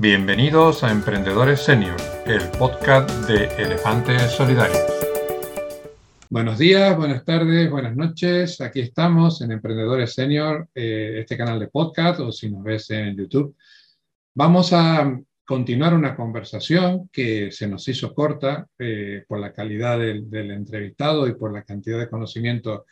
Bienvenidos a Emprendedores Senior, el podcast de Elefantes Solidarios. Buenos días, buenas tardes, buenas noches. Aquí estamos en Emprendedores Senior, eh, este canal de podcast o si nos ves en YouTube. Vamos a continuar una conversación que se nos hizo corta eh, por la calidad del, entrevistado y por la cantidad de conocimiento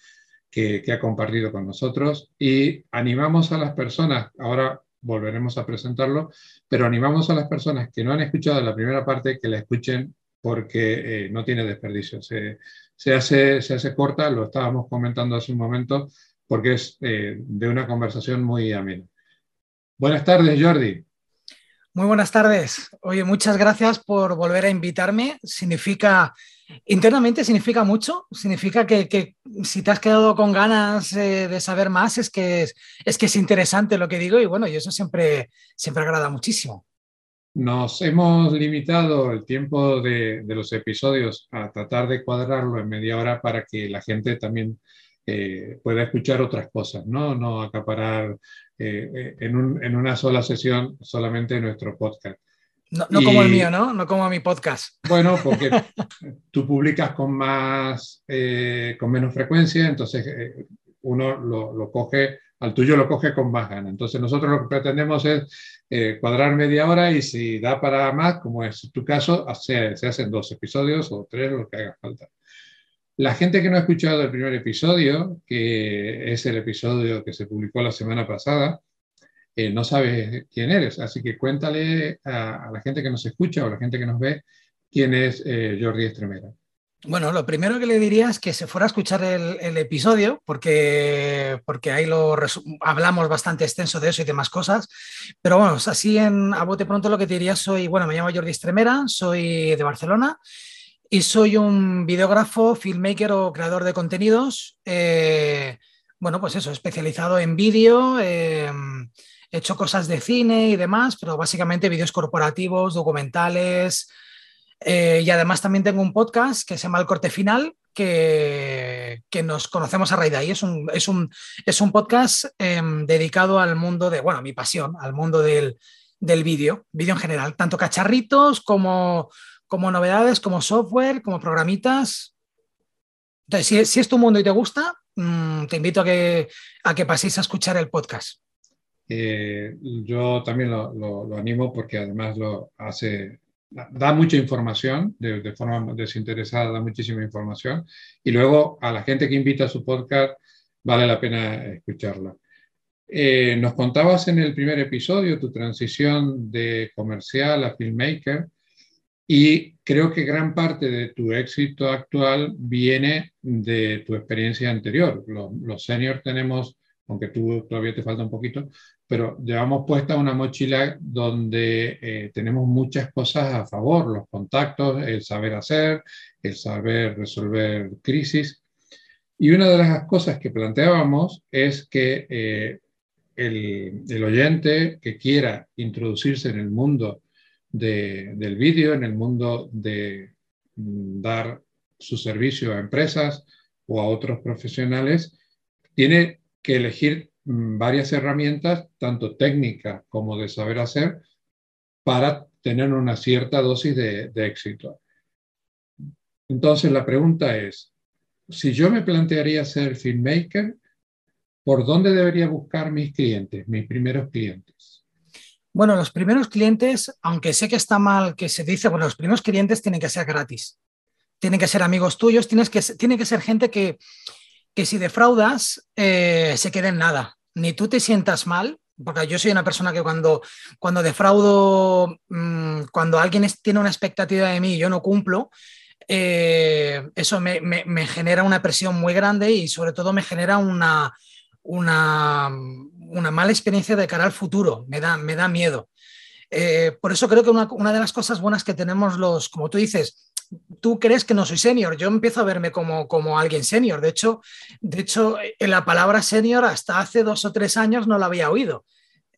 que, que, ha compartido con nosotros y animamos a las personas, ahora volveremos a presentarlo, pero animamos a las personas que no han escuchado la primera parte que la escuchen porque eh, no tiene desperdicio. Se, se, hace, se hace corta, lo estábamos comentando hace un momento, porque es eh, de una conversación muy amena. Buenas tardes, Jordi. Muy buenas tardes. Oye, muchas gracias por volver a invitarme. Significa, internamente significa mucho. Significa que, si te has quedado con ganas eh, de saber más, es que es, interesante lo que digo y bueno, y eso siempre, siempre agrada muchísimo. Nos hemos limitado el tiempo de, los episodios a tratar de cuadrarlo en media hora para que la gente también eh, pueda escuchar otras cosas, no, no acaparar eh, eh, en, en, una sola sesión solamente nuestro podcast. No, no como el mío, ¿no? No como mi podcast. Bueno, porque tú publicas con más, eh, con menos frecuencia, entonces uno lo, lo, coge, al tuyo lo coge con más ganas. Entonces nosotros lo que pretendemos es cuadrar media hora y si da para más, como es tu caso, se, se hacen dos episodios o tres, lo que haga falta. La gente que no ha escuchado el primer episodio, que es el episodio que se publicó la semana pasada, eh, no sabe quién eres. Así que cuéntale a, la gente que nos escucha o a la gente que nos ve quién es eh, Jordi Estremera. Bueno, lo primero que le diría es que se fuera a escuchar el, episodio, porque, porque ahí lo hablamos bastante extenso de eso y demás cosas. Pero bueno, así en, a bote pronto lo que te diría soy, bueno, me llamo Jordi Estremera, soy de Barcelona y soy un videógrafo, filmmaker o creador de contenidos. Eh, bueno, pues eso, especializado en vídeo. Eh, he hecho cosas de cine y demás, pero básicamente vídeos corporativos, documentales. Eh, y además también tengo un podcast que se llama El Corte Final, que, que nos conocemos a raíz de ahí. Es un, es un, es un podcast em, dedicado al mundo de, bueno, mi pasión, al mundo del, del vídeo, vídeo en general, tanto cacharritos como como novedades, como software, como programitas. Entonces, si, es tu mundo y te gusta, mm, te invito a que, a que paséis a escuchar el podcast. Eh, yo también lo, animo porque además lo hace, da mucha información, de, forma desinteresada, da muchísima información. Y luego a la gente que invita a su podcast, vale la pena escucharla. Eh, nos contabas en el primer episodio tu transición de comercial a filmmaker y creo que gran parte de tu éxito actual viene de tu experiencia anterior. Los, los seniors tenemos, aunque tú todavía te falta un poquito, pero llevamos puesta una mochila donde eh, tenemos muchas cosas a favor, los contactos, el saber hacer, el saber resolver crisis. Y una de las cosas que planteábamos es que eh, el, el oyente que quiera introducirse en el mundo del vídeo, en el mundo de mm, dar su servicio a empresas o a otros profesionales, tiene que elegir mm, varias herramientas, tanto técnicas como de saber hacer, para tener una cierta dosis de, de éxito. Entonces la pregunta es, si yo me plantearía ser filmmaker, ¿por dónde debería buscar mis clientes, mis primeros clientes? Bueno, los primeros clientes, aunque sé que está mal que se dice, bueno, los primeros clientes tienen que ser gratis. Tienen que ser amigos tuyos, tienes que, tiene que ser gente que, que si defraudas eh, se quede en nada. Ni tú te sientas mal, porque yo soy una persona que cuando, cuando defraudo, mm, cuando alguien tiene una expectativa de mí y yo no cumplo, eh, eso me, me, genera una presión muy grande y sobre todo me genera una, una, una mala experiencia de cara al futuro, me da, me da miedo. Eh, por eso creo que una, de las cosas buenas que tenemos los, como tú dices, tú crees que no soy senior, yo empiezo a verme como, como alguien senior. De hecho, de hecho, en la palabra senior hasta hace dos o tres años no la había oído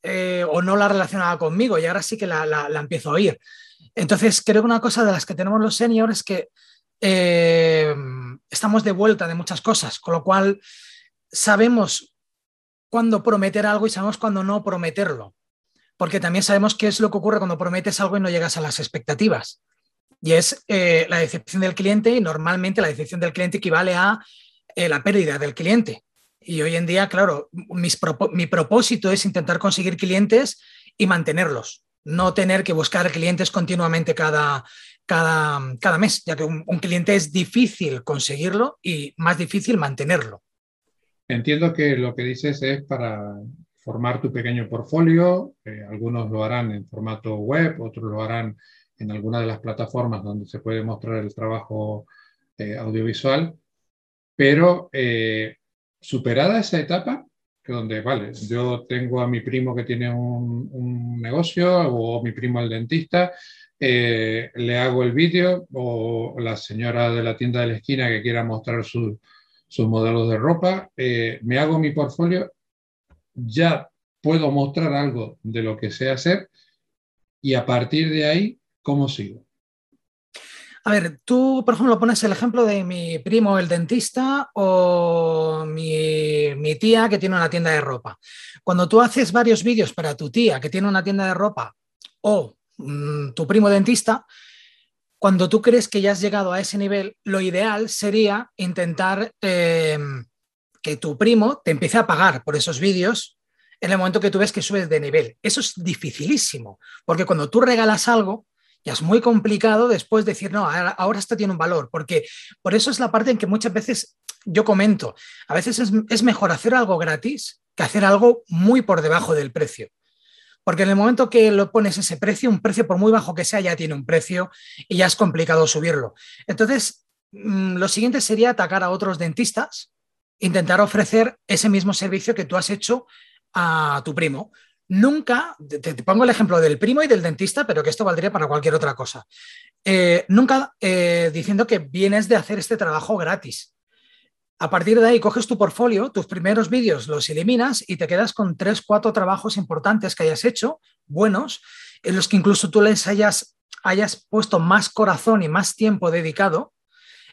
eh, o no la relacionaba conmigo y ahora sí que la, la, empiezo a oír. Entonces, creo que una cosa de las que tenemos los seniors es que eh, estamos de vuelta de muchas cosas, con lo cual sabemos cuándo prometer algo y sabemos cuándo no prometerlo. porque también sabemos qué es lo que ocurre cuando prometes algo y no llegas a las expectativas. Y es eh, la decepción del cliente y normalmente la decepción del cliente equivale a eh, la pérdida del cliente. Y hoy en día, claro, mi propósito es intentar conseguir clientes y mantenerlos, no tener que buscar clientes continuamente cada, cada, cada mes, ya que un, cliente es difícil conseguirlo y más difícil mantenerlo. Entiendo que lo que dices es para formar tu pequeño portfolio, eh, algunos lo harán en formato web, otros lo harán en alguna de las plataformas donde se puede mostrar el trabajo eh, audiovisual, pero eh, superada esa etapa, que donde, vale, yo tengo a mi primo que tiene un, un negocio o mi primo el dentista, eh, le hago el vídeo o la señora de la tienda de la esquina que quiera mostrar sus modelos de ropa, me hago mi portfolio, ya puedo mostrar algo de lo que sé hacer y a partir de ahí ¿Cómo sigo? A ver, tú, por ejemplo, pones el ejemplo de mi primo, el dentista, o mi, tía que tiene una tienda de ropa. Cuando tú haces varios vídeos para tu tía que tiene una tienda de ropa o mm, tu primo dentista, cuando tú crees que ya has llegado a ese nivel, lo ideal sería intentar em, que tu primo te empiece a pagar por esos vídeos en el momento que tú ves que subes de nivel. Eso es dificilísimo, porque cuando tú regalas algo, ya es muy complicado después decir, no, ahora, esto tiene un valor, porque por eso es la parte en que muchas veces yo comento, a veces es, mejor hacer algo gratis que hacer algo muy por debajo del precio. Porque en el momento que lo pones ese precio, un precio por muy bajo que sea, ya tiene un precio y ya es complicado subirlo. Entonces, mm, lo siguiente sería atacar a otros dentistas, intentar ofrecer ese mismo servicio que tú has hecho a tu primo nunca, te, pongo el ejemplo del primo y del dentista, pero que esto valdría para cualquier otra cosa, eh, nunca eh, diciendo que vienes de hacer este trabajo gratis. A partir de ahí coges tu portfolio, tus primeros vídeos los eliminas y te quedas con tres, cuatro trabajos importantes que hayas hecho, buenos, en los que incluso tú les hayas, hayas puesto más corazón y más tiempo dedicado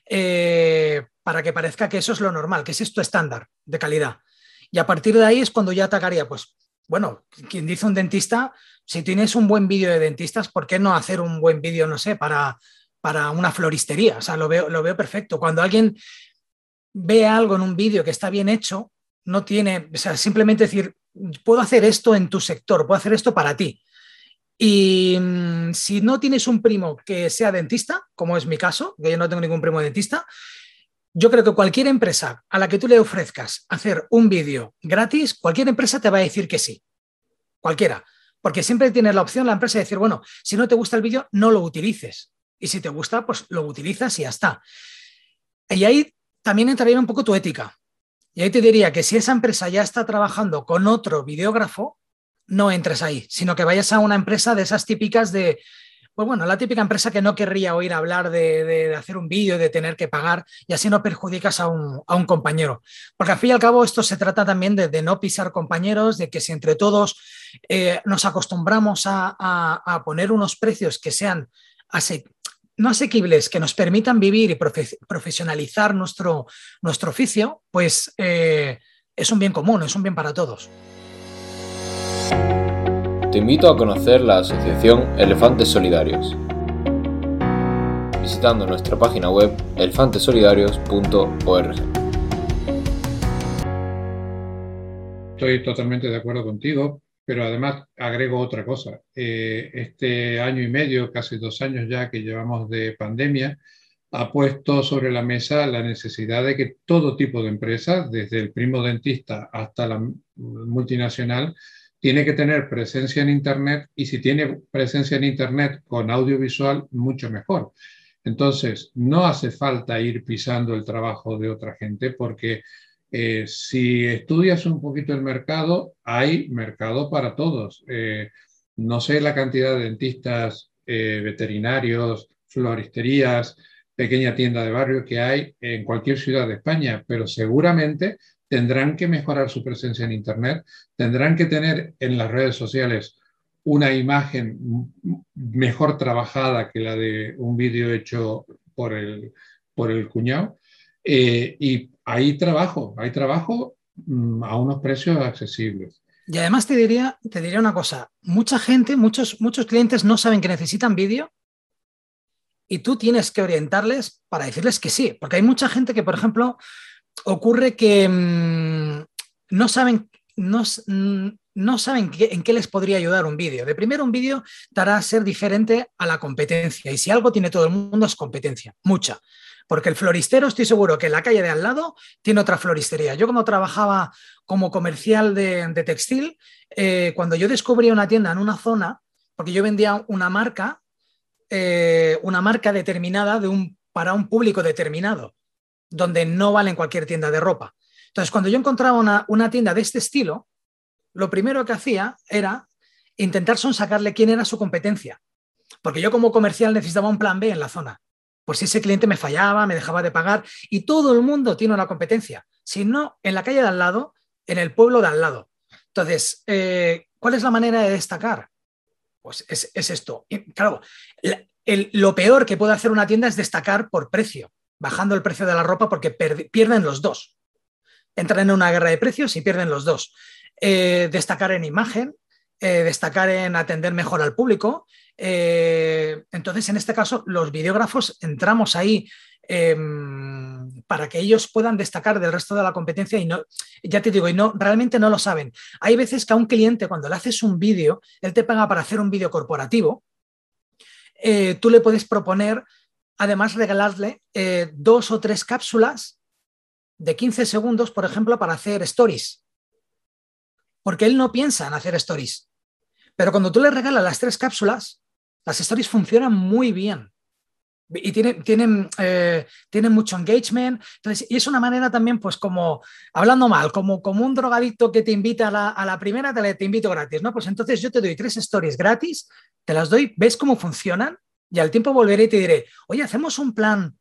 eh, para que parezca que eso es lo normal, que ese es tu estándar de calidad. Y a partir de ahí es cuando ya atacaría, pues bueno, quien dice un dentista, si tienes un buen vídeo de dentistas, ¿por qué no hacer un buen vídeo, no sé, para, para una floristería? O sea, lo veo, lo veo perfecto. Cuando alguien ve algo en un vídeo que está bien hecho, no tiene, o sea, simplemente decir, puedo hacer esto en tu sector, puedo hacer esto para ti. Y mm, si no tienes un primo que sea dentista, como es mi caso, que yo no tengo ningún primo dentista, yo creo que cualquier empresa a la que tú le ofrezcas hacer un vídeo gratis, cualquier empresa te va a decir que sí. Cualquiera. Porque siempre tienes la opción la empresa de decir, bueno, si no te gusta el vídeo, no lo utilices. Y si te gusta, pues lo utilizas y ya está. Y ahí también entraría un poco tu ética. Y ahí te diría que si esa empresa ya está trabajando con otro videógrafo, no entres ahí, sino que vayas a una empresa de esas típicas de pues bueno, la típica empresa que no querría oír hablar de, hacer un vídeo, de tener que pagar y así no perjudicas a un, compañero. Porque al fin y al cabo esto se trata también de, no pisar compañeros, de que si entre todos eh, nos acostumbramos a, poner unos precios que sean no asequibles, que nos permitan vivir y profesionalizar nuestro, nuestro oficio, pues eh, es un bien común, es un bien para todos te invito a conocer la asociación Elefantes Solidarios, visitando nuestra página web elefantesolidarios.org. Estoy totalmente de acuerdo contigo, pero además agrego otra cosa. Eh, este año y medio, casi dos años ya que llevamos de pandemia, ha puesto sobre la mesa la necesidad de que todo tipo de empresas, desde el primo dentista hasta la multinacional, tiene que tener presencia en Internet y si tiene presencia en Internet con audiovisual, mucho mejor. Entonces, no hace falta ir pisando el trabajo de otra gente porque eh, si estudias un poquito el mercado, hay mercado para todos. Eh, no sé la cantidad de dentistas, eh, veterinarios, floristerías, pequeña tienda de barrio que hay en cualquier ciudad de España, pero seguramente tendrán que mejorar su presencia en Internet, tendrán que tener en las redes sociales una imagen mejor trabajada que la de un vídeo hecho por el, por cuñado. Y hay trabajo, hay trabajo mm, a unos precios accesibles. Y además te diría, te diría una cosa, mucha gente, muchos, muchos clientes no saben que necesitan vídeo y tú tienes que orientarles para decirles que sí, porque hay mucha gente que, por ejemplo, ocurre que mm, no saben, no, no saben en qué les podría ayudar un vídeo. De primero, un vídeo te hará ser diferente a la competencia y si algo tiene todo el mundo es competencia, mucha. Porque el floristero, estoy seguro que en la calle de al lado tiene otra floristería. Yo cuando trabajaba como comercial de, textil, eh, cuando yo descubría una tienda en una zona, porque yo vendía una marca, eh, una marca determinada de un, para un público determinado, donde no vale en cualquier tienda de ropa. Entonces, cuando yo encontraba una, una tienda de este estilo, lo primero que hacía era intentar sonsacarle quién era su competencia. Porque yo como comercial necesitaba un plan B en la zona por si ese cliente me fallaba, me dejaba de pagar y todo el mundo tiene una competencia. Si no, en la calle de al lado, en el pueblo de al lado. Entonces, eh, ¿cuál es la manera de destacar? Pues es, esto. claro, lo peor que puede hacer una tienda es destacar por precio, bajando el precio de la ropa porque pierden los dos. Entran en una guerra de precios y pierden los dos. Eh, destacar en imagen, eh, destacar en atender mejor al público eh, entonces, en este caso, los videógrafos entramos ahí em, para que ellos puedan destacar del resto de la competencia y no, ya te digo, y no, realmente no lo saben. Hay veces que a un cliente, cuando le haces un vídeo, él te paga para hacer un vídeo corporativo, eh, tú le puedes proponer, además, regalarle dos o tres cápsulas de 15 segundos, por ejemplo, para hacer stories. Porque él no piensa en hacer stories. Pero cuando tú le regalas las tres cápsulas, las stories funcionan muy bien y tienen, tienen, eh, tienen mucho engagement. Entonces, y es una manera también, pues como, hablando mal, como, como un drogadicto que te invita a la, primera, te, te, invito gratis, ¿no? Pues entonces yo te doy tres stories gratis, te las doy, ves cómo funcionan y al tiempo volveré y te diré, oye, hacemos un plan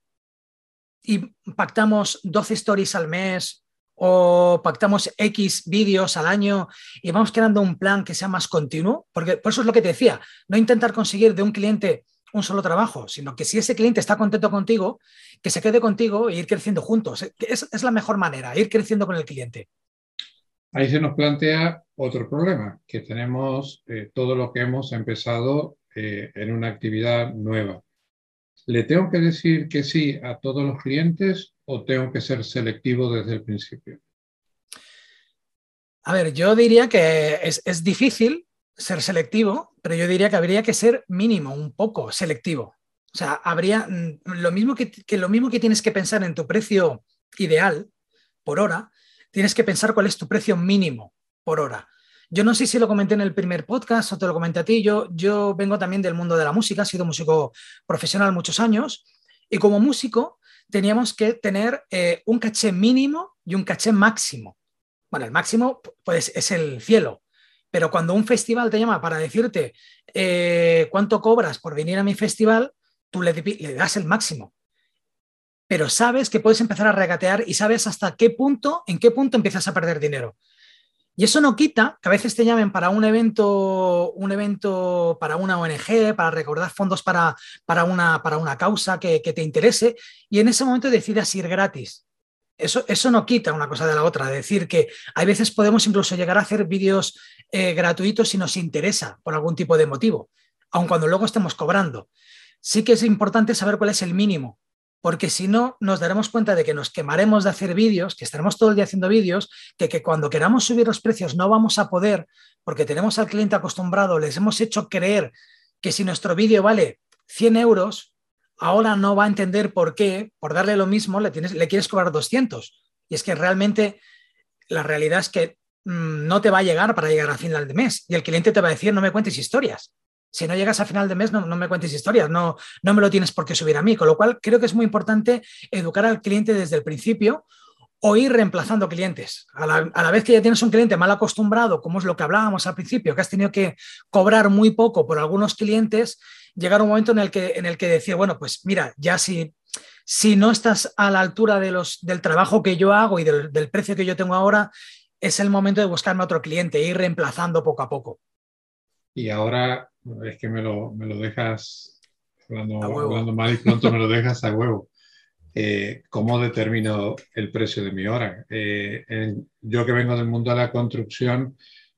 y pactamos 12 stories al mes o pactamos X vídeos al año y vamos creando un plan que sea más continuo, porque por eso es lo que te decía, no intentar conseguir de un cliente un solo trabajo, sino que si ese cliente está contento contigo, que se quede contigo e ir creciendo juntos. Es, la mejor manera, ir creciendo con el cliente. Ahí se nos plantea otro problema, que tenemos eh, todo lo que hemos empezado eh, en una actividad nueva. ¿Le tengo que decir que sí a todos los clientes o tengo que ser selectivo desde el principio? A ver, yo diría que es, difícil ser selectivo, pero yo diría que habría que ser mínimo, un poco selectivo. O sea, habría mm, lo mismo que, lo mismo que tienes que pensar en tu precio ideal por hora, tienes que pensar cuál es tu precio mínimo por hora. Yo no sé si lo comenté en el primer podcast o te lo comenté a ti. Yo, yo vengo también del mundo de la música, he sido músico profesional muchos años y como músico teníamos que tener eh, un caché mínimo y un caché máximo. Bueno, el máximo pues, es el cielo, pero cuando un festival te llama para decirte eh, cuánto cobras por venir a mi festival, tú le, le, das el máximo. Pero sabes que puedes empezar a regatear y sabes hasta qué punto, en qué punto empiezas a perder dinero. Y eso no quita que a veces te llamen para un evento, un evento para una ONG, para recordar fondos para, para, una, para una causa que, te interese, y en ese momento decidas ir gratis. Eso, eso, no quita una cosa de la otra. Decir que hay veces podemos incluso llegar a hacer vídeos eh, gratuitos si nos interesa por algún tipo de motivo, aun cuando luego estemos cobrando. Sí que es importante saber cuál es el mínimo porque si no, nos daremos cuenta de que nos quemaremos de hacer vídeos, que estaremos todo el día haciendo vídeos, que, que cuando queramos subir los precios no vamos a poder, porque tenemos al cliente acostumbrado, les hemos hecho creer que si nuestro vídeo vale 100 euros, ahora no va a entender por qué, por darle lo mismo, le, tienes, le quieres cobrar 200. Y es que realmente la realidad es que mm, no te va a llegar para llegar a final de mes. Y el cliente te va a decir, no me cuentes historias si no llegas a final de mes, no, me cuentes historias, no, no me lo tienes por qué subir a mí. Con lo cual, creo que es muy importante educar al cliente desde el principio o ir reemplazando clientes. A la, vez que ya tienes un cliente mal acostumbrado, como es lo que hablábamos al principio, que has tenido que cobrar muy poco por algunos clientes, llegar un momento en el que, en el que decir, bueno, pues mira, ya si, si no estás a la altura de los, del trabajo que yo hago y del, del precio que yo tengo ahora, es el momento de buscarme otro cliente e ir reemplazando poco a poco. Y ahora es que me lo, me lo dejas hablando, mal y pronto me lo dejas a huevo. Eh, ¿Cómo determino el precio de mi hora? Eh, yo que vengo del mundo de la construcción,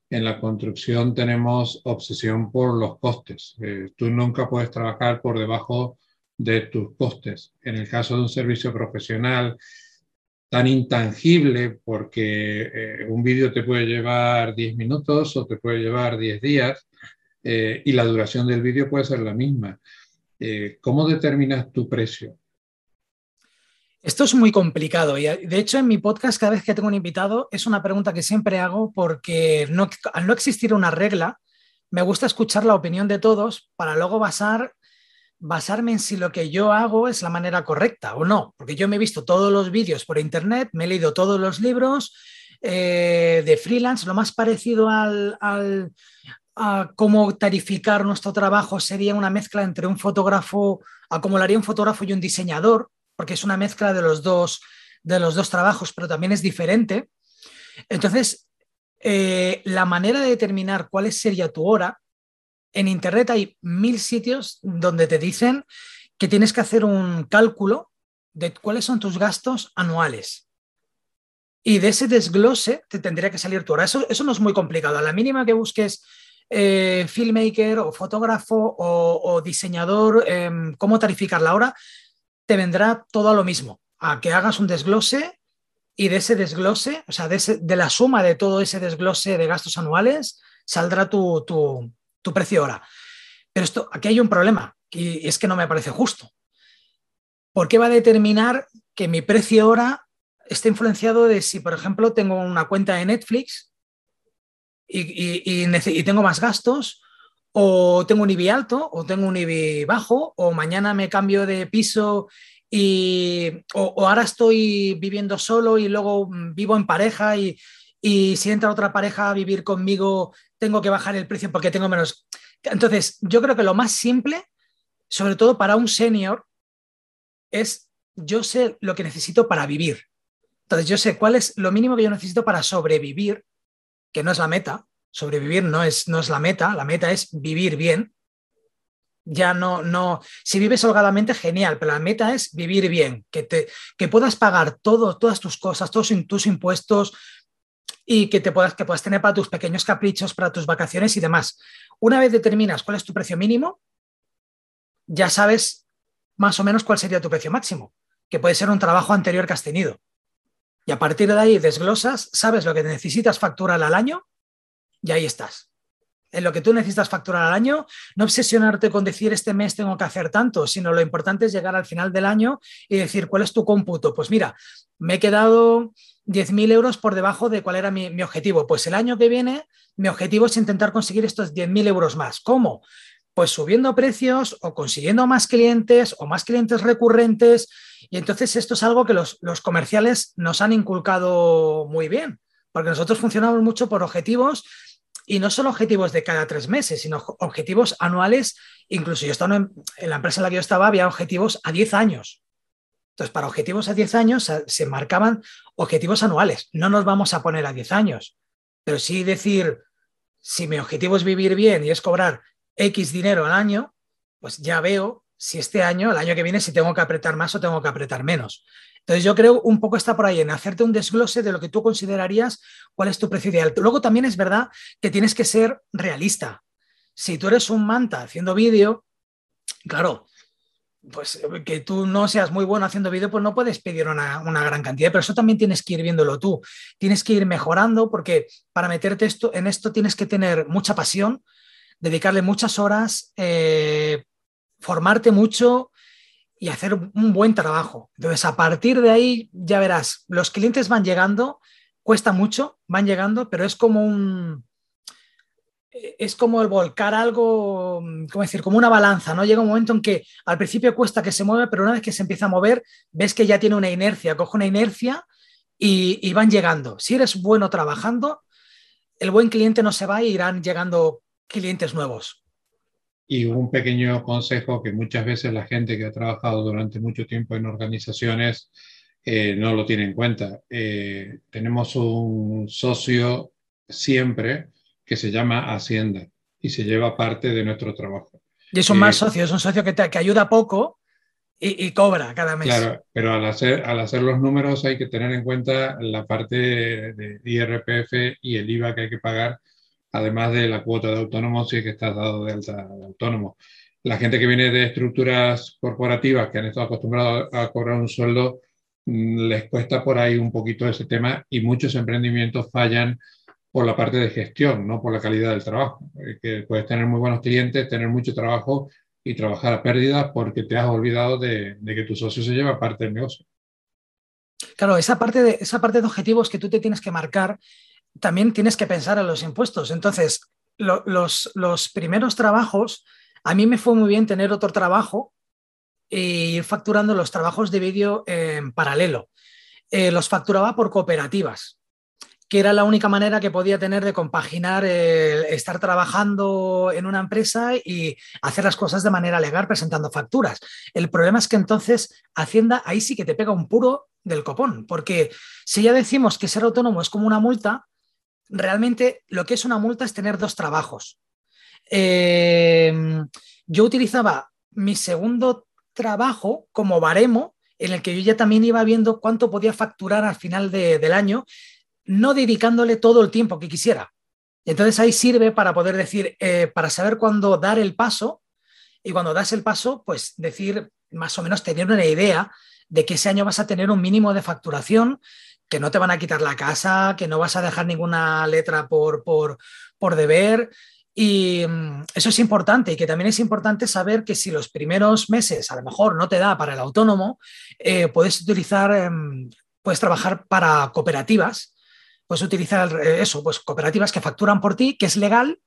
en la construcción tenemos obsesión por los costes. Eh, tú nunca puedes trabajar por debajo de tus costes. En el caso de un servicio profesional tan intangible, porque eh, un vídeo te puede llevar 10 minutos o te puede llevar 10 días eh, y la duración del vídeo puede ser la misma. ¿Cómo determinas tu precio? Esto es muy complicado y de hecho en mi podcast cada vez que tengo un invitado es una pregunta que siempre hago porque no, al no existir una regla, me gusta escuchar la opinión de todos para luego basar, basarme en si lo que yo hago es la manera correcta o no, porque yo me he visto todos los vídeos por internet, me he leído todos los libros eh, de freelance, lo más parecido al, al a cómo tarificar nuestro trabajo sería una mezcla entre un fotógrafo, a un fotógrafo y un diseñador, porque es una mezcla de los dos, de los dos trabajos, pero también es diferente. Entonces, eh, la manera de determinar cuál sería tu hora, en Internet hay mil sitios donde te dicen que tienes que hacer un cálculo de cuáles son tus gastos anuales. Y de ese desglose te tendría que salir tu hora. Eso, eso no es muy complicado. A la mínima que busques eh, filmmaker o fotógrafo o, diseñador, em, cómo tarificar la hora, te vendrá todo a lo mismo, a que hagas un desglose y de ese desglose, o sea, de, la suma de todo ese desglose de gastos anuales, saldrá tu, precio hora. Pero esto, aquí hay un problema, y es que no me parece justo. ¿Por qué va a determinar que mi precio hora esté influenciado de si, por ejemplo, tengo una cuenta de Netflix y, y tengo más gastos, o tengo un IBI alto o tengo un IBI bajo o mañana me cambio de piso y o, ahora estoy viviendo solo y luego mm, vivo en pareja y, si entra otra pareja a vivir conmigo tengo que bajar el precio porque tengo menos. Entonces, yo creo que lo más simple, sobre todo para un senior, es yo sé lo que necesito para vivir. Entonces, yo sé cuál es lo mínimo que yo necesito para sobrevivir, que no es la meta, sobrevivir no es, no es la meta, la meta es vivir bien. Ya no, no, si vives holgadamente, genial, pero la meta es vivir bien, que, te, que puedas pagar todo, todas tus cosas, todos tus impuestos y que te puedas, que puedas tener para tus pequeños caprichos, para tus vacaciones y demás. Una vez determinas cuál es tu precio mínimo, ya sabes más o menos cuál sería tu precio máximo, que puede ser un trabajo anterior que has tenido. Y a partir de ahí desglosas, sabes lo que necesitas facturar al año y ahí estás. En lo que tú necesitas facturar al año, no obsesionarte con decir este mes tengo que hacer tanto, sino lo importante es llegar al final del año y decir cuál es tu cómputo. Pues mira, me he quedado 10.000 euros por debajo de cuál era mi, objetivo. Pues el año que viene, mi objetivo es intentar conseguir estos 10.000 euros más. ¿Cómo? Pues subiendo precios o consiguiendo más clientes o más clientes recurrentes. Y entonces esto es algo que los, los comerciales nos han inculcado muy bien, porque nosotros funcionamos mucho por objetivos y no solo objetivos de cada tres meses, sino objetivos anuales. Incluso yo estaba en, la empresa en la que yo estaba, había objetivos a 10 años. Entonces, para objetivos a 10 años se marcaban objetivos anuales. No nos vamos a poner a 10 años, pero sí decir, si mi objetivo es vivir bien y es cobrar X dinero al año, pues ya veo si este año, el año que viene, si tengo que apretar más o tengo que apretar menos. Entonces yo creo un poco está por ahí en hacerte un desglose de lo que tú considerarías cuál es tu precio ideal. Luego también es verdad que tienes que ser realista. Si tú eres un manta haciendo vídeo, claro, pues que tú no seas muy bueno haciendo vídeo, pues no puedes pedir una, gran cantidad, pero eso también tienes que ir viéndolo tú. Tienes que ir mejorando porque para meterte esto, en esto tienes que tener mucha pasión, dedicarle muchas horas, eh, formarte mucho y hacer un buen trabajo. Entonces, a partir de ahí, ya verás, los clientes van llegando, cuesta mucho, van llegando, pero es como un... Es como el volcar algo, ¿cómo decir? Como una balanza, ¿no? Llega un momento en que al principio cuesta que se mueva, pero una vez que se empieza a mover, ves que ya tiene una inercia, coge una inercia y, y van llegando. Si eres bueno trabajando, el buen cliente no se va y irán llegando clientes nuevos. Y un pequeño consejo que muchas veces la gente que ha trabajado durante mucho tiempo en organizaciones eh, no lo tiene en cuenta. Eh, tenemos un socio siempre que se llama Hacienda y se lleva parte de nuestro trabajo. Y es un más eh, socio, es un socio que, te, que ayuda poco y, cobra cada mes. Claro, pero al hacer, al hacer los números hay que tener en cuenta la parte de IRPF y el IVA que hay que pagar además de la cuota de autónomo, si es que estás dado de alta autónomo. La gente que viene de estructuras corporativas que han estado acostumbrados a cobrar un sueldo, mm, les cuesta por ahí un poquito ese tema y muchos emprendimientos fallan por la parte de gestión, no por la calidad del trabajo. Que puedes tener muy buenos clientes, tener mucho trabajo y trabajar a pérdida porque te has olvidado de, de que tu socio se lleva parte del negocio. Claro, esa parte, de, esa parte de objetivos que tú te tienes que marcar, también tienes que pensar en los impuestos. Entonces, los, los, primeros trabajos, a mí me fue muy bien tener otro trabajo e ir facturando los trabajos de vídeo en paralelo. Eh, los facturaba por cooperativas que era la única manera que podía tener de compaginar estar trabajando en una empresa y hacer las cosas de manera legal presentando facturas. El problema es que entonces Hacienda ahí sí que te pega un puro del copón, porque si ya decimos que ser autónomo es como una multa, realmente lo que es una multa es tener dos trabajos. Eh, yo utilizaba mi segundo trabajo como baremo en el que yo ya también iba viendo cuánto podía facturar al final del año no dedicándole todo el tiempo que quisiera. Entonces ahí sirve para poder decir, eh, para saber cuándo dar el paso y cuando das el paso, pues decir más o menos tener una idea de que ese año vas a tener un mínimo de facturación, que no te van a quitar la casa, que no vas a dejar ninguna letra por, por, por deber. Y mm, eso es importante y que también es importante saber que si los primeros meses a lo mejor no te da para el autónomo, eh, puedes utilizar, em, puedes trabajar para cooperativas puedes utilizar eh, eso, pues cooperativas que facturan por ti, que es legal,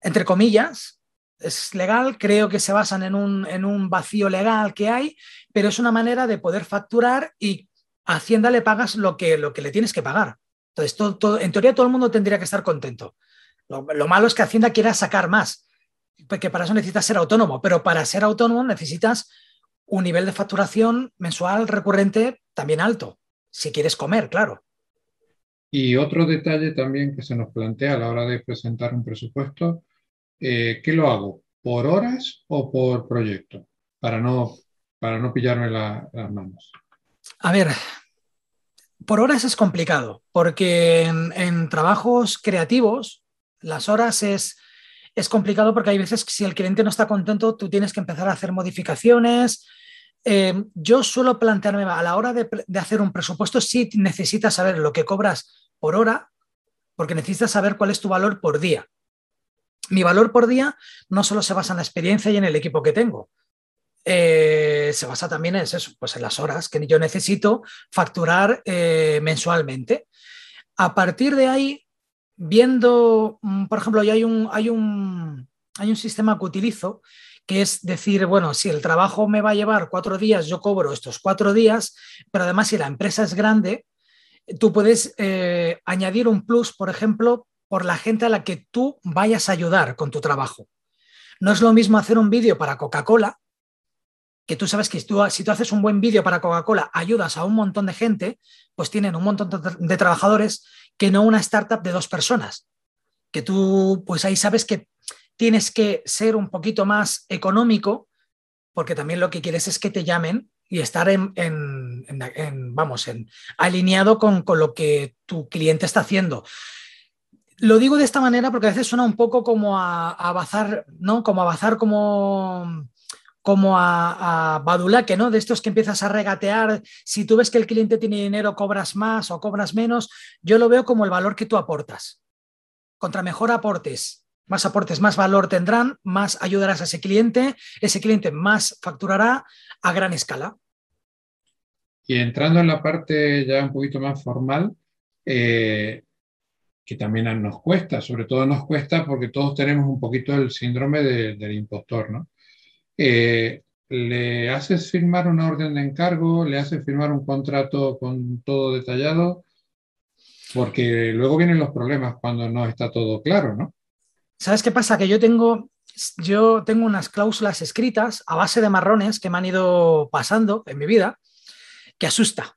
entre comillas, es legal, creo que se basan en un, en un vacío legal que hay, pero es una manera de poder facturar y Hacienda le pagas lo que, lo que le tienes que pagar. Entonces, todo, en teoría todo el mundo tendría que estar contento. Lo, lo, malo es que Hacienda quiera sacar más, porque para eso necesitas ser autónomo, pero para ser autónomo necesitas un nivel de facturación mensual recurrente también alto, si quieres comer, claro. Y otro detalle también que se nos plantea a la hora de presentar un presupuesto, eh, ¿qué lo hago? ¿Por horas o por proyecto? Para no, para no pillarme las manos. A ver, por horas es complicado, porque en, trabajos creativos las horas es, es complicado porque hay veces que si el cliente no está contento, tú tienes que empezar a hacer modificaciones, eh, yo suelo plantearme a la hora de, de, hacer un presupuesto, si necesitas saber lo que cobras por hora, porque necesitas saber cuál es tu valor por día. Mi valor por día no solo se basa en la experiencia y en el equipo que tengo, eh, se basa también en eso, pues en las horas que yo necesito facturar eh, mensualmente. A partir de ahí, viendo, mm, por ejemplo, hay un, hay, un, hay un sistema que utilizo que es decir, bueno, si el trabajo me va a llevar cuatro días, yo cobro estos cuatro días, pero además si la empresa es grande, tú puedes eh, añadir un plus, por ejemplo, por la gente a la que tú vayas a ayudar con tu trabajo. No es lo mismo hacer un vídeo para Coca-Cola, que tú sabes que si tú, haces un buen vídeo para Coca-Cola, ayudas a un montón de gente, pues tienen un montón de trabajadores que no una startup de dos personas. Que tú, pues ahí sabes que tienes que ser un poquito más económico, porque también lo que quieres es que te llamen y estar en, vamos, en, alineado con, lo que tu cliente está haciendo. Lo digo de esta manera porque a veces suena un poco como a, a bazar, ¿no? Como a bazar como, como a, a, badulaque, ¿no? De estos que empiezas a regatear. Si tú ves que el cliente tiene dinero, cobras más o cobras menos. Yo lo veo como el valor que tú aportas. Contra mejor aportes más aportes, más valor tendrán, más ayudarás a ese cliente, ese cliente más facturará a gran escala. Y entrando en la parte ya un poquito más formal, eh, que también nos cuesta, sobre todo nos cuesta porque todos tenemos un poquito el síndrome de, del impostor, ¿no? Eh, le haces firmar una orden de encargo, le haces firmar un contrato con todo detallado, porque luego vienen los problemas cuando no está todo claro, ¿no? ¿Sabes qué pasa? Que yo tengo, yo tengo unas cláusulas escritas a base de marrones que me han ido pasando en mi vida que asusta,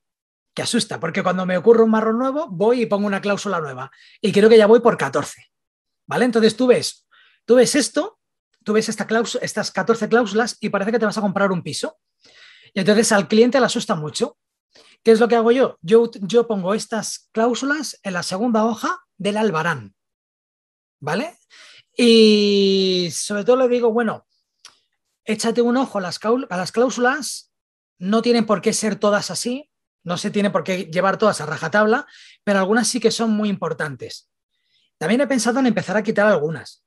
que asusta, porque cuando me ocurre un marrón nuevo, voy y pongo una cláusula nueva. Y creo que ya voy por 14. ¿Vale? Entonces tú ves, tú ves esto, tú ves estas 14 cláusulas y parece que te vas a comprar un piso. Y entonces al cliente le asusta mucho. ¿Qué es lo que hago yo? Yo, yo pongo estas cláusulas en la segunda hoja del albarán. ¿vale? Y sobre todo le digo, bueno, échate un ojo a las, a las cláusulas, no tienen por qué ser todas así, no se tiene por qué llevar todas a rajatabla, pero algunas sí que son muy importantes. También he pensado en empezar a quitar algunas,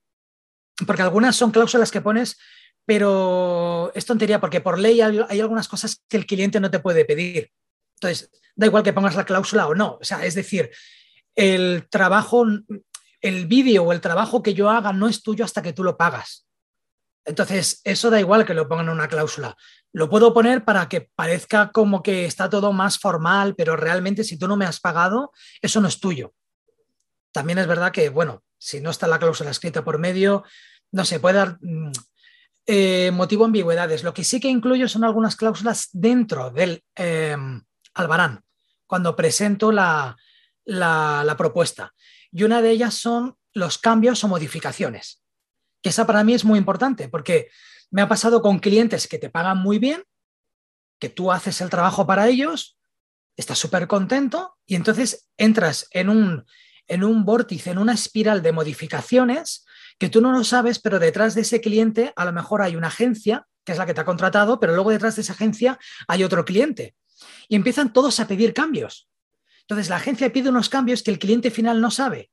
porque algunas son cláusulas que pones, pero es tontería, porque por ley hay, algunas cosas que el cliente no te puede pedir. Entonces, da igual que pongas la cláusula o no. O sea, es decir, el trabajo, el vídeo o el trabajo que yo haga no es tuyo hasta que tú lo pagas. Entonces, eso da igual que lo pongan en una cláusula. Lo puedo poner para que parezca como que está todo más formal, pero realmente si tú no me has pagado, eso no es tuyo. También es verdad que, bueno, si no está la cláusula escrita por medio, no se puede dar mm, eh, motivo ambigüedades. Lo que sí que incluyo son algunas cláusulas dentro del eh, albarán, cuando presento la, la, propuesta. Y una de ellas son los cambios o modificaciones, que esa para mí es muy importante porque me ha pasado con clientes que te pagan muy bien, que tú haces el trabajo para ellos, estás súper contento y entonces entras en un, en un vórtice, en una espiral de modificaciones que tú no lo sabes, pero detrás de ese cliente a lo mejor hay una agencia, que es la que te ha contratado, pero luego detrás de esa agencia hay otro cliente. Y empiezan todos a pedir cambios. Entonces la agencia pide unos cambios que el cliente final no sabe.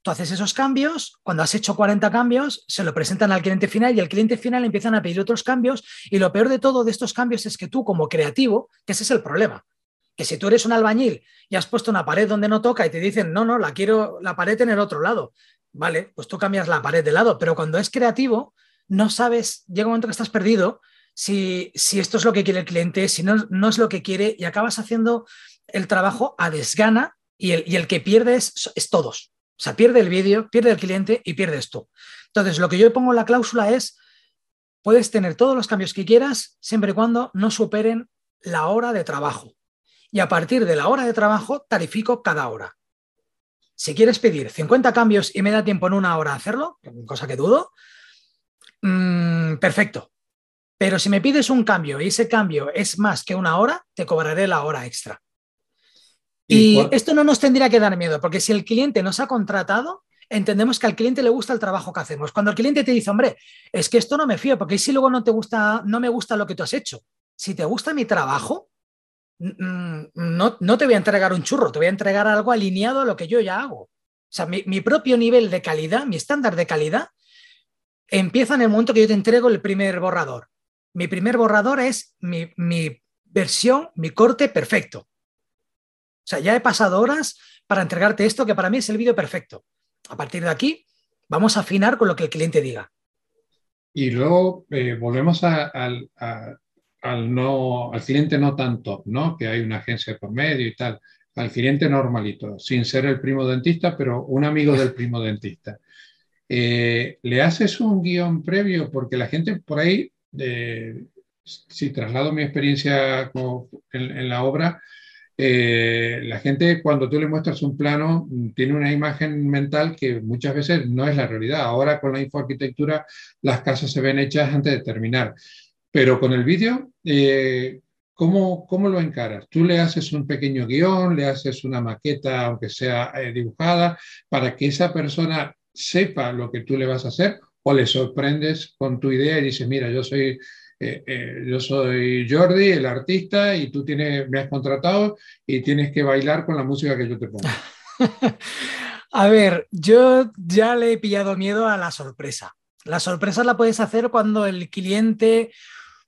Tú haces esos cambios, cuando has hecho 40 cambios, se lo presentan al cliente final y el cliente final empiezan a pedir otros cambios y lo peor de todo de estos cambios es que tú como creativo, que ese es el problema, que si tú eres un albañil y has puesto una pared donde no toca y te dicen, no, no, la quiero la pared en el otro lado, vale, pues tú cambias la pared de lado, pero cuando es creativo, no sabes, llega un momento que estás perdido si, si esto es lo que quiere el cliente, si no, no es lo que quiere y acabas haciendo el trabajo a desgana y el, y el que pierde es, todos. O sea, pierde el vídeo, pierde el cliente y pierdes tú. Entonces, lo que yo pongo en la cláusula es, puedes tener todos los cambios que quieras siempre y cuando no superen la hora de trabajo. Y a partir de la hora de trabajo, tarifico cada hora. Si quieres pedir 50 cambios y me da tiempo en una hora hacerlo, cosa que dudo, mm, perfecto. Pero si me pides un cambio y ese cambio es más que una hora, te cobraré la hora extra. Y esto no nos tendría que dar miedo, porque si el cliente nos ha contratado, entendemos que al cliente le gusta el trabajo que hacemos. Cuando el cliente te dice, hombre, es que esto no me fío, porque si luego no te gusta, no me gusta lo que tú has hecho. Si te gusta mi trabajo, no, no te voy a entregar un churro, te voy a entregar algo alineado a lo que yo ya hago. O sea, mi, propio nivel de calidad, mi estándar de calidad, empieza en el momento que yo te entrego el primer borrador. Mi primer borrador es mi, mi versión, mi corte perfecto. O sea, ya he pasado horas para entregarte esto que para mí es el vídeo perfecto. A partir de aquí, vamos a afinar con lo que el cliente diga. Y luego eh, volvemos al, no, al cliente no tanto, ¿no? Que hay una agencia por medio y tal. Al cliente normalito, sin ser el primo dentista, pero un amigo del primo dentista. Eh, ¿Le haces un guion previo? Porque la gente por ahí, si traslado mi experiencia en la obra, eh, la gente cuando tú le muestras un plano tiene una imagen mental que muchas veces no es la realidad. Ahora con la infoarquitectura las casas se ven hechas antes de terminar. Pero con el vídeo, eh, ¿cómo, ¿cómo, lo encaras? Tú le haces un pequeño guion, le haces una maqueta, aunque sea eh, dibujada, para que esa persona sepa lo que tú le vas a hacer o le sorprendes con tu idea y dices, mira, yo soy eh, eh, yo soy Jordi, el artista, y tú tienes, me has contratado y tienes que bailar con la música que yo te pongo. a ver, yo ya le he pillado miedo a la sorpresa. La sorpresa la puedes hacer cuando el cliente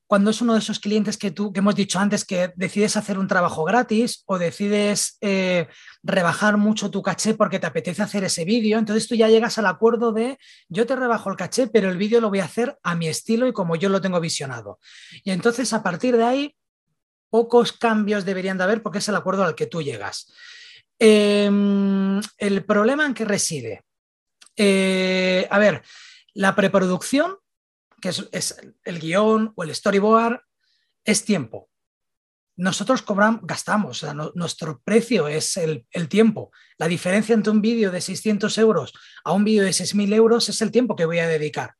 cuando es uno de esos clientes que tú, que hemos dicho antes, que decides hacer un trabajo gratis o decides eh, rebajar mucho tu caché porque te apetece hacer ese vídeo, entonces tú ya llegas al acuerdo de yo te rebajo el caché, pero el vídeo lo voy a hacer a mi estilo y como yo lo tengo visionado. Y entonces a partir de ahí, pocos cambios deberían de haber porque es el acuerdo al que tú llegas. Em, el problema en qué reside. Eh, a ver, la preproducción que es, el guion o el storyboard, es tiempo. Nosotros gastamos, nuestro precio es el, tiempo. La diferencia entre un vídeo de 600 euros a un vídeo de 6.000 euros es el tiempo que voy a dedicar.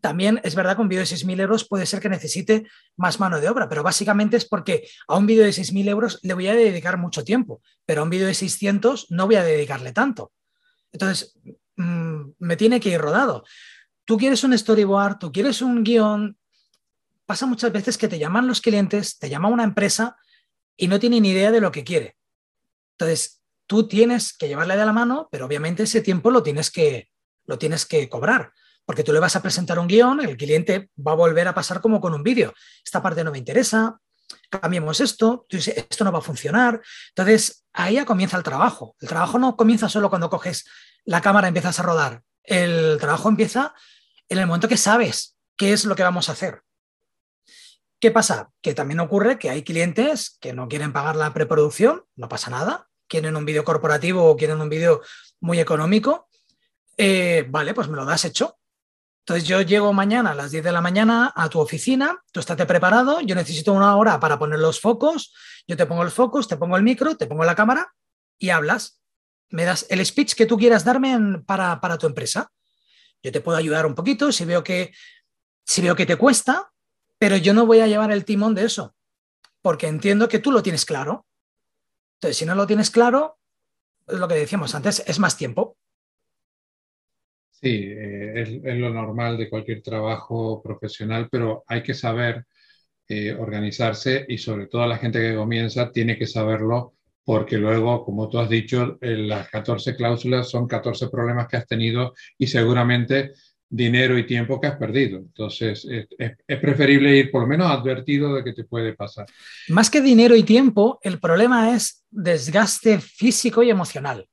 También es verdad que un vídeo de 6.000 euros puede ser que necesite más mano de obra, pero básicamente es porque a un vídeo de 6.000 euros le voy a dedicar mucho tiempo, pero a un vídeo de 600 no voy a dedicarle tanto. Entonces, mm, me tiene que ir rodado. Tú quieres un storyboard, tú quieres un guion. Pasa muchas veces que te llaman los clientes, te llama una empresa y no tienen ni idea de lo que quiere. Entonces, tú tienes que llevarle de la mano, pero obviamente ese tiempo lo tienes que, lo tienes que cobrar, porque tú le vas a presentar un guion, el cliente va a volver a pasar como con un vídeo. Esta parte no me interesa, cambiemos esto, esto no va a funcionar. Entonces, ahí ya comienza el trabajo. El trabajo no comienza solo cuando coges la cámara y empiezas a rodar. El trabajo empieza en el momento que sabes qué es lo que vamos a hacer. ¿Qué pasa? Que también ocurre que hay clientes que no quieren pagar la preproducción, no pasa nada, quieren un vídeo corporativo o quieren un vídeo muy económico. Eh, vale, pues me lo das hecho. Entonces yo llego mañana a las 10 de la mañana a tu oficina, tú estate preparado, yo necesito una hora para poner los focos, yo te pongo los focos, te pongo el micro, te pongo la cámara y hablas. Me das el speech que tú quieras darme para, para tu empresa. Yo te puedo ayudar un poquito si veo que, si veo que te cuesta, pero yo no voy a llevar el timón de eso, porque entiendo que tú lo tienes claro. Entonces, si no lo tienes claro, lo que decíamos antes, es más tiempo. Sí, eh, es, lo normal de cualquier trabajo profesional, pero hay que saber eh, organizarse y sobre todo la gente que comienza tiene que saberlo porque luego, como tú has dicho, eh, las 14 cláusulas son 14 problemas que has tenido y seguramente dinero y tiempo que has perdido. Entonces, es, preferible ir por lo menos advertido de que te puede pasar. Más que dinero y tiempo, el problema es desgaste físico y emocional.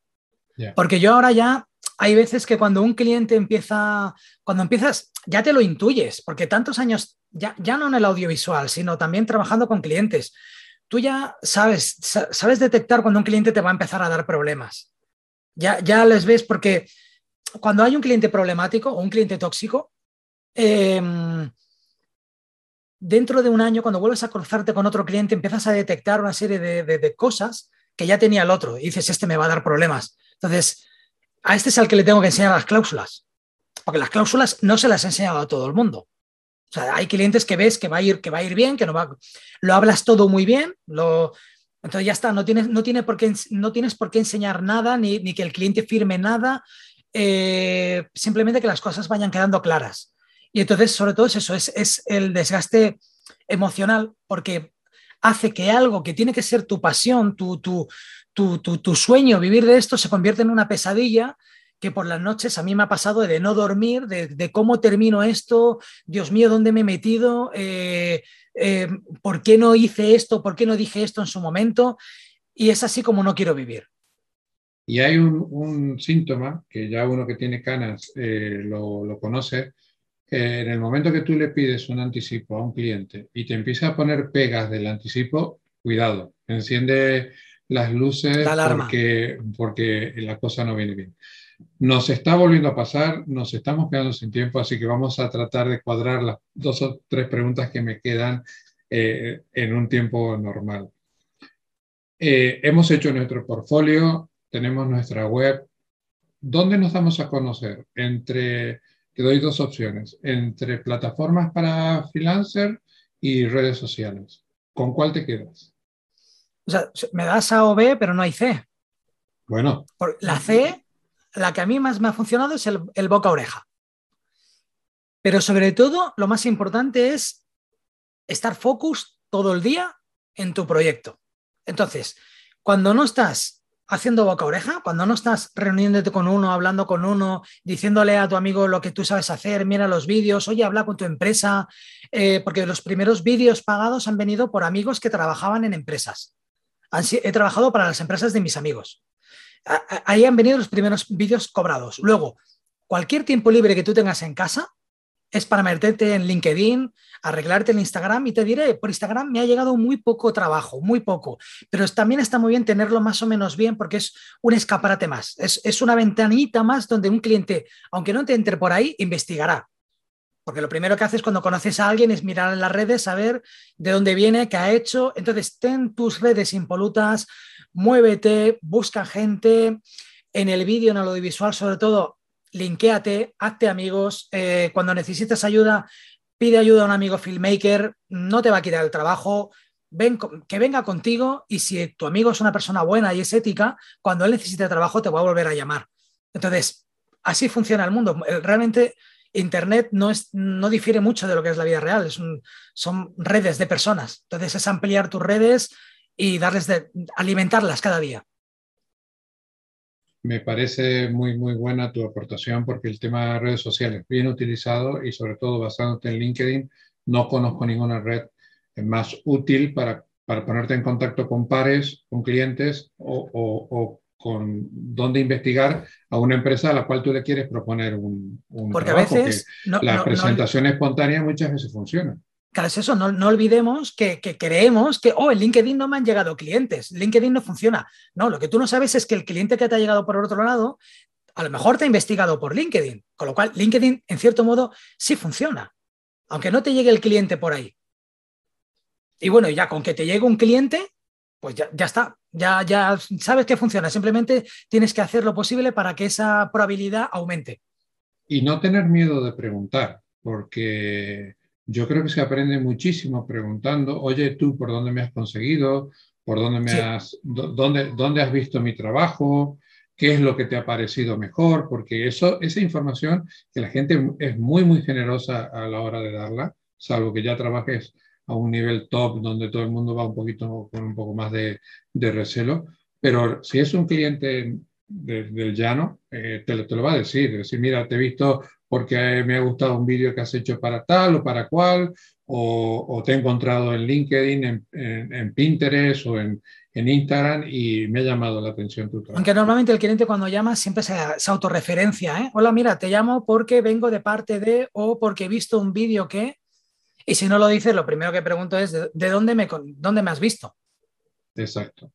Porque yo ahora ya, hay veces que cuando un cliente empieza, cuando empiezas, ya te lo intuyes, porque tantos años, ya, ya no en el audiovisual, sino también trabajando con clientes tú ya sabes, sabes detectar cuando un cliente te va a empezar a dar problemas. Ya, ya les ves porque cuando hay un cliente problemático o un cliente tóxico, em, dentro de un año, cuando vuelves a cruzarte con otro cliente, empiezas a detectar una serie de, cosas que ya tenía el otro y dices, este me va a dar problemas. Entonces, a este es al que le tengo que enseñar las cláusulas, porque las cláusulas no se las he enseñado a todo el mundo. Hay clientes que ves que va a ir, que va a ir bien, que no va, lo hablas todo muy bien, lo, entonces ya está, no tienes, no, por qué, no tienes por qué enseñar nada, ni, ni que el cliente firme nada, eh, simplemente que las cosas vayan quedando claras. Y entonces, sobre todo es eso, es, es el desgaste emocional, porque hace que algo que tiene que ser tu pasión, tu, tu, tu, tu, sueño, vivir de esto, se convierte en una pesadilla que por las noches a mí me ha pasado de no dormir, de, cómo termino esto, Dios mío, ¿dónde me he metido? Eh, eh, ¿Por qué no hice esto? ¿Por qué no dije esto en su momento? Y es así como no quiero vivir. Y hay un, síntoma que ya uno que tiene canas eh, lo, conoce, que en el momento que tú le pides un anticipo a un cliente y te empieza a poner pegas del anticipo, cuidado, enciende las luces porque, porque la cosa no viene bien. Nos está volviendo a pasar, nos estamos quedando sin tiempo, así que vamos a tratar de cuadrar las dos o tres preguntas que me quedan eh, en un tiempo normal. Eh, hemos hecho nuestro portfolio, tenemos nuestra web. ¿Dónde nos vamos a conocer? Entre, te doy dos opciones, entre plataformas para freelancer y redes sociales. ¿Con cuál te quedas? O sea, me das A o B, pero no hay C. Bueno. la C la que a mí más me ha funcionado es el, boca oreja. Pero sobre todo, lo más importante es estar focus todo el día en tu proyecto. Entonces, cuando no estás haciendo boca oreja, cuando no estás reuniéndote con uno, hablando con uno, diciéndole a tu amigo lo que tú sabes hacer, mira los vídeos, oye, habla con tu empresa, eh, porque los primeros vídeos pagados han venido por amigos que trabajaban en empresas. he trabajado para las empresas de mis amigos ahí han venido los primeros vídeos cobrados. Luego, cualquier tiempo libre que tú tengas en casa es para meterte en LinkedIn, arreglarte en Instagram y te diré, por Instagram me ha llegado muy poco trabajo, muy poco, pero también está muy bien tenerlo más o menos bien porque es un escaparate más, es, es una ventanita más donde un cliente, aunque no te entre por ahí, investigará. Porque lo primero que haces cuando conoces a alguien es mirar en las redes, saber de dónde viene, qué ha hecho. Entonces, ten tus redes impolutas, muévete, busca gente. En el vídeo, en el audiovisual, sobre todo, linkéate, hazte amigos. Eh, cuando necesites ayuda, pide ayuda a un amigo filmmaker, no te va a quitar el trabajo. Ven, que venga contigo y si tu amigo es una persona buena y es ética, cuando él necesite trabajo te va a volver a llamar. Entonces, así funciona el mundo. Realmente Internet no, es, no difiere mucho de lo que es la vida real, son redes de personas. Entonces es ampliar tus redes y darles de alimentarlas cada día. Me parece muy, muy buena tu aportación porque el tema de redes sociales, bien utilizado y sobre todo basándote en LinkedIn, no conozco ninguna red más útil para, para ponerte en contacto con pares, con clientes o, o, con dónde investigar a una empresa a la cual tú le quieres proponer un, un porque a veces la presentación espontánea muchas veces funciona. Claro, es eso, no, no olvidemos que, creemos que, oh, en LinkedIn no me han llegado clientes, LinkedIn no funciona. No, lo que tú no sabes es que el cliente que te ha llegado por otro lado, a lo mejor te ha investigado por LinkedIn, con lo cual LinkedIn, en cierto modo, sí funciona, aunque no te llegue el cliente por ahí. Y bueno, ya con que te llegue un cliente, pues ya, ya está, ya, ya sabes que funciona, simplemente tienes que hacer lo posible para que esa probabilidad aumente. Y no tener miedo de preguntar, porque yo creo que se aprende muchísimo preguntando, oye, tú, ¿por dónde me has conseguido? ¿Por dónde, me has, dónde, dónde has visto mi trabajo? ¿Qué es lo que te ha parecido mejor? Porque eso, esa información que la gente es muy, muy generosa a la hora de darla, salvo que ya trabajes a un nivel top donde todo el mundo va un poquito con un poco más de, de recelo. Pero si es un cliente del llano, eh, te, te, lo va a decir. Decir, mira, te he visto porque me ha gustado un vídeo que has hecho para tal o para cual, o, te he encontrado en LinkedIn, en, Pinterest o en, Instagram y me ha llamado la atención tu Aunque normalmente el cliente cuando llama siempre se, autorreferencia. ¿eh? Hola, mira, te llamo porque vengo de parte de o porque he visto un vídeo que... Y si no lo dices, lo primero que pregunto es, ¿de, dónde, me, dónde me has visto? Exacto.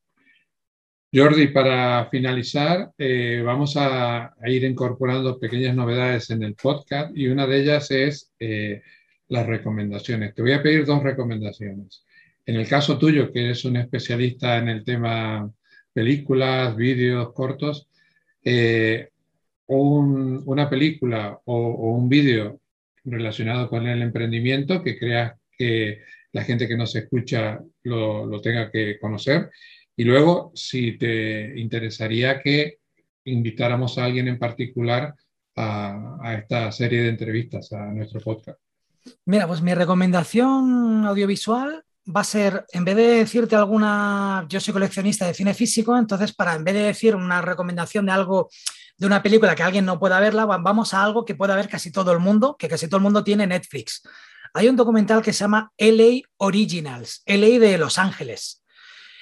Jordi, para finalizar, eh, vamos a, ir incorporando pequeñas novedades en el podcast y una de ellas es eh, las recomendaciones. Te voy a pedir dos recomendaciones. En el caso tuyo, que eres un especialista en el tema películas, vídeos cortos, eh, una película o, un vídeo relacionado con el emprendimiento que creas que la gente que nos escucha lo, lo tenga que conocer y luego, si te interesaría que invitáramos a alguien en particular a, esta serie de entrevistas, a nuestro podcast. Mira, pues mi recomendación audiovisual va a ser, en vez de decirte alguna, yo soy coleccionista de cine físico, entonces para en vez de decir una recomendación de algo, de una película que alguien no pueda verla, vamos a algo que pueda ver casi todo el mundo, que casi todo el mundo tiene Netflix. Hay un documental que se llama LA Originals, LA de Los Ángeles.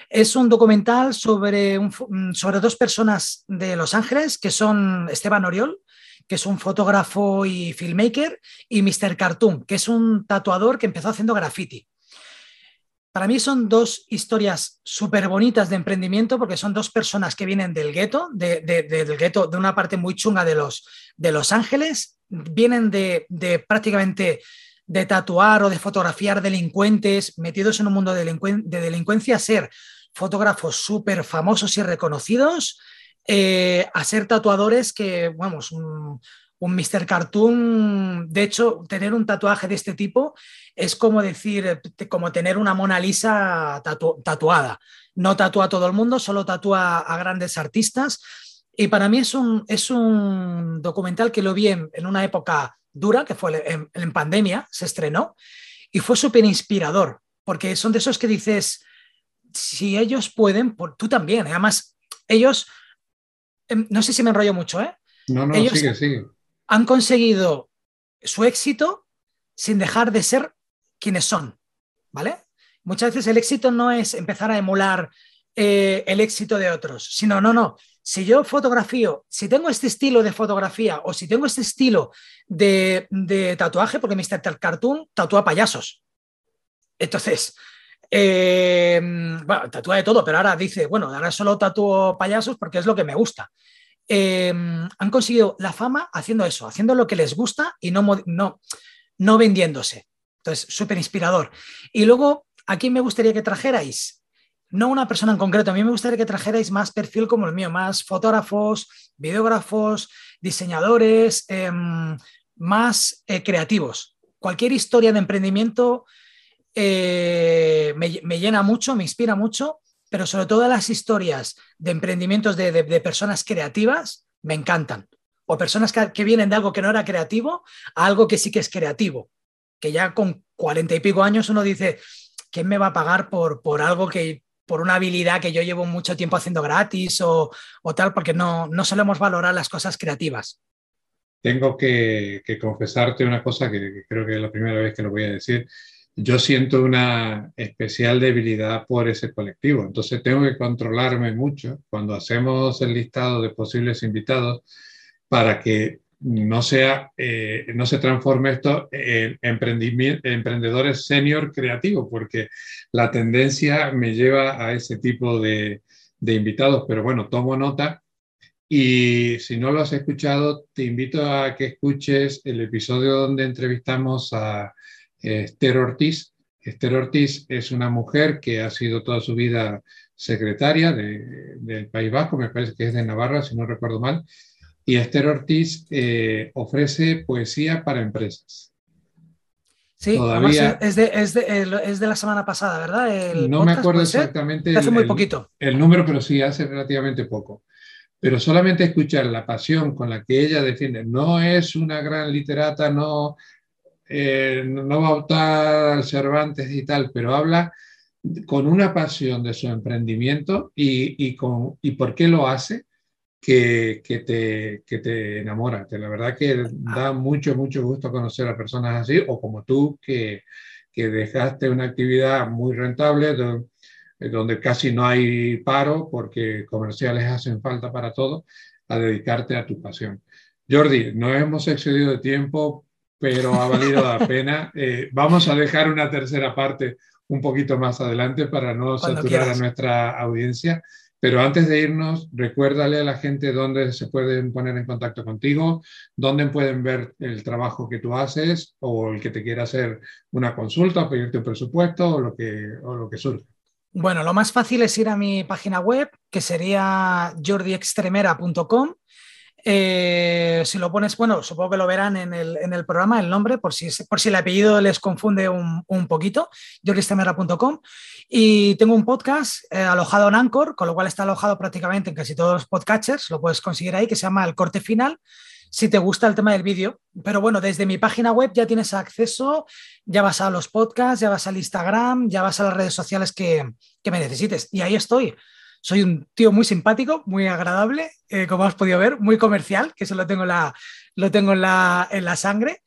Es un documental sobre, mm, sobre dos personas de Los Ángeles, que son Esteban Oriol, que es un fotógrafo y filmmaker, y Mr. Cartoon, que es un tatuador que empezó haciendo graffiti. Para mí son dos historias súper bonitas de emprendimiento porque son dos personas que vienen del gueto, de, del gueto, de una parte muy chunga de Los, de los Ángeles, vienen de, prácticamente de tatuar o de fotografiar delincuentes, metidos en un mundo de, de delincuencia, ser fotógrafos súper famosos y reconocidos eh, a ser tatuadores que, vamos, un, Mr. Cartoon, de hecho, tener un tatuaje de este tipo es como decir, como tener una Mona Lisa tatuada. No tatúa a todo el mundo, solo tatúa a grandes artistas. Y para mí es un, es un documental que lo vi en, una época dura, que fue en, en pandemia, se estrenó, y fue súper inspirador, porque son de esos que dices, si ellos pueden, tú también. ¿eh? Además, ellos, em, no sé si me enrollo mucho, ¿eh? No, no, ellos sigue, sigue. Han conseguido su éxito sin dejar de ser quienes son, ¿vale? Muchas veces el éxito no es empezar a emular eh, el éxito de otros, sino, no, no. Si yo fotografío, si tengo este estilo de fotografía o si tengo este estilo de, de tatuaje, porque Mr. Cartoon tatúa payasos. Entonces, eh, tatúa de todo, pero ahora dice, bueno, ahora solo tatúo payasos porque es lo que me gusta. Eh, han conseguido la fama haciendo eso, haciendo lo que les gusta y no, no, no vendiéndose. Entonces, súper inspirador. Y luego, ¿a quién me gustaría que trajerais? No una persona en concreto, a mí me gustaría que trajerais más perfil como el mío, más fotógrafos, videógrafos, diseñadores, em, más eh, creativos. Cualquier historia de emprendimiento eh, me, llena mucho, me inspira mucho, pero sobre todo las historias de emprendimientos de, personas creativas me encantan. o personas que, vienen de algo que no era creativo a algo que sí que es creativo. Que ya con cuarenta y pico años uno dice, ¿quién me va a pagar por, por algo que, por una habilidad que yo llevo mucho tiempo haciendo gratis o, tal, porque no, no solemos valorar las cosas creativas. Tengo que, confesarte una cosa que, creo que es la primera vez que lo voy a decir. Yo siento una especial debilidad por ese colectivo, entonces tengo que controlarme mucho cuando hacemos el listado de posibles invitados para que no, sea, eh, no se transforme esto en emprendedores senior creativos, porque la tendencia me lleva a ese tipo de, de invitados. Pero bueno, tomo nota y si no lo has escuchado, te invito a que escuches el episodio donde entrevistamos a Esther Ortiz. Esther Ortiz es una mujer que ha sido toda su vida secretaria del País Vasco, me parece que es de Navarra, si no recuerdo mal, y Esther Ortiz eh, ofrece poesía para empresas. Sí, Todavía, es, de, es, de, es, de, la semana pasada, ¿verdad? no me acuerdo exactamente hace muy poquito. el número, pero sí, hace relativamente poco pero solamente escuchar la pasión con la que ella defiende, no es una gran literata, no, eh, no va a optar al Cervantes y tal, pero habla con una pasión de su emprendimiento y, y, con, y por qué lo hace, que, que, te, que te enamora. la verdad que da mucho, mucho gusto conocer a personas así, o como tú, que, que dejaste una actividad muy rentable, eh, donde casi no hay paro porque comerciales hacen falta para todo, a dedicarte a tu pasión. Jordi, no hemos excedido de tiempo, pero ha valido la pena. Eh, vamos a dejar una tercera parte un poquito más adelante para no saturar a nuestra audiencia. Pero antes de irnos, recuérdale a la gente dónde se pueden poner en contacto contigo, dónde pueden ver el trabajo que tú haces o el que te quiera hacer una consulta, pedirte un presupuesto o lo que, o lo que surja. Bueno, lo más fácil es ir a mi página web, que sería jordiextremera.com. Eh, si lo pones, bueno, supongo que lo verán en el, programa, el nombre, por si, por si el apellido les confunde un, poquito, jordiextremera.com. Y tengo un podcast eh, alojado en Anchor, con lo cual está alojado prácticamente en casi todos los podcatchers, lo puedes conseguir ahí, que se llama El Corte Final si te gusta el tema del vídeo. Pero bueno, desde mi página web ya tienes acceso, ya vas a los podcasts, ya vas al Instagram, ya vas a las redes sociales que, me necesites. Y ahí estoy. Soy un tío muy simpático, muy agradable, eh, como has podido ver, muy comercial, que eso lo tengo, la, lo tengo en, la, en la sangre.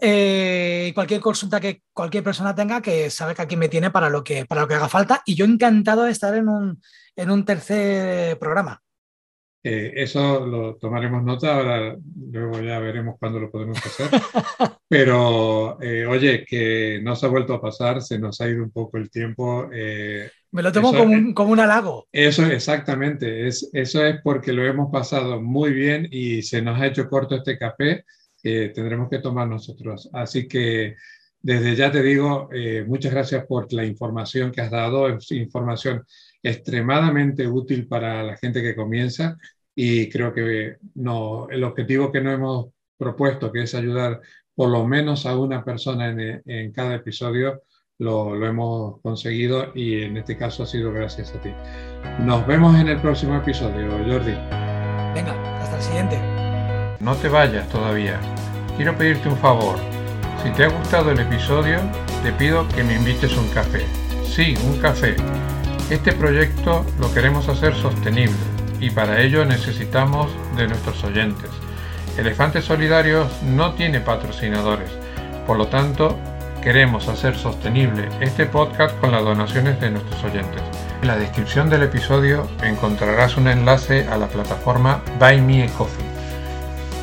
Eh, cualquier consulta que cualquier persona tenga, que sabe que aquí me tiene para lo que, para lo que haga falta. Y yo encantado de estar en un, en un tercer programa. Eh, eso lo tomaremos nota, ahora luego ya veremos cuándo lo podemos hacer. Pero eh, oye, que no se ha vuelto a pasar, se nos ha ido un poco el tiempo. Eh, Me lo tomo como, un, como un halago. Eso exactamente, es, eso es porque lo hemos pasado muy bien y se nos ha hecho corto este café que tendremos que tomar nosotros. Así que desde ya te digo, muchas gracias por la información que has dado, es información extremadamente útil para la gente que comienza y creo que no, el objetivo que nos hemos propuesto, que es ayudar por lo menos a una persona en, en cada episodio, lo, lo, hemos conseguido y en este caso ha sido gracias a ti. Nos vemos en el próximo episodio, Jordi. Venga, hasta el siguiente. No te vayas todavía. Quiero pedirte un favor. Si te ha gustado el episodio, te pido que me invites un café. Sí, un café este proyecto lo queremos hacer sostenible y para ello necesitamos de nuestros oyentes. Elefantes Solidarios no tiene patrocinadores, por lo tanto queremos hacer sostenible este podcast con las donaciones de nuestros oyentes. En la descripción del episodio encontrarás un enlace a la plataforma Buy Me a Coffee.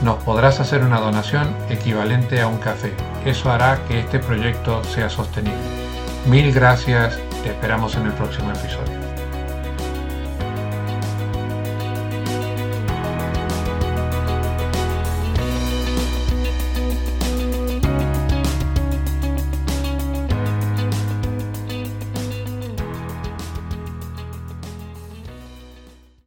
Nos podrás hacer una donación equivalente a un café. Eso hará que este proyecto sea sostenible. Mil gracias te esperamos en el próximo episodio.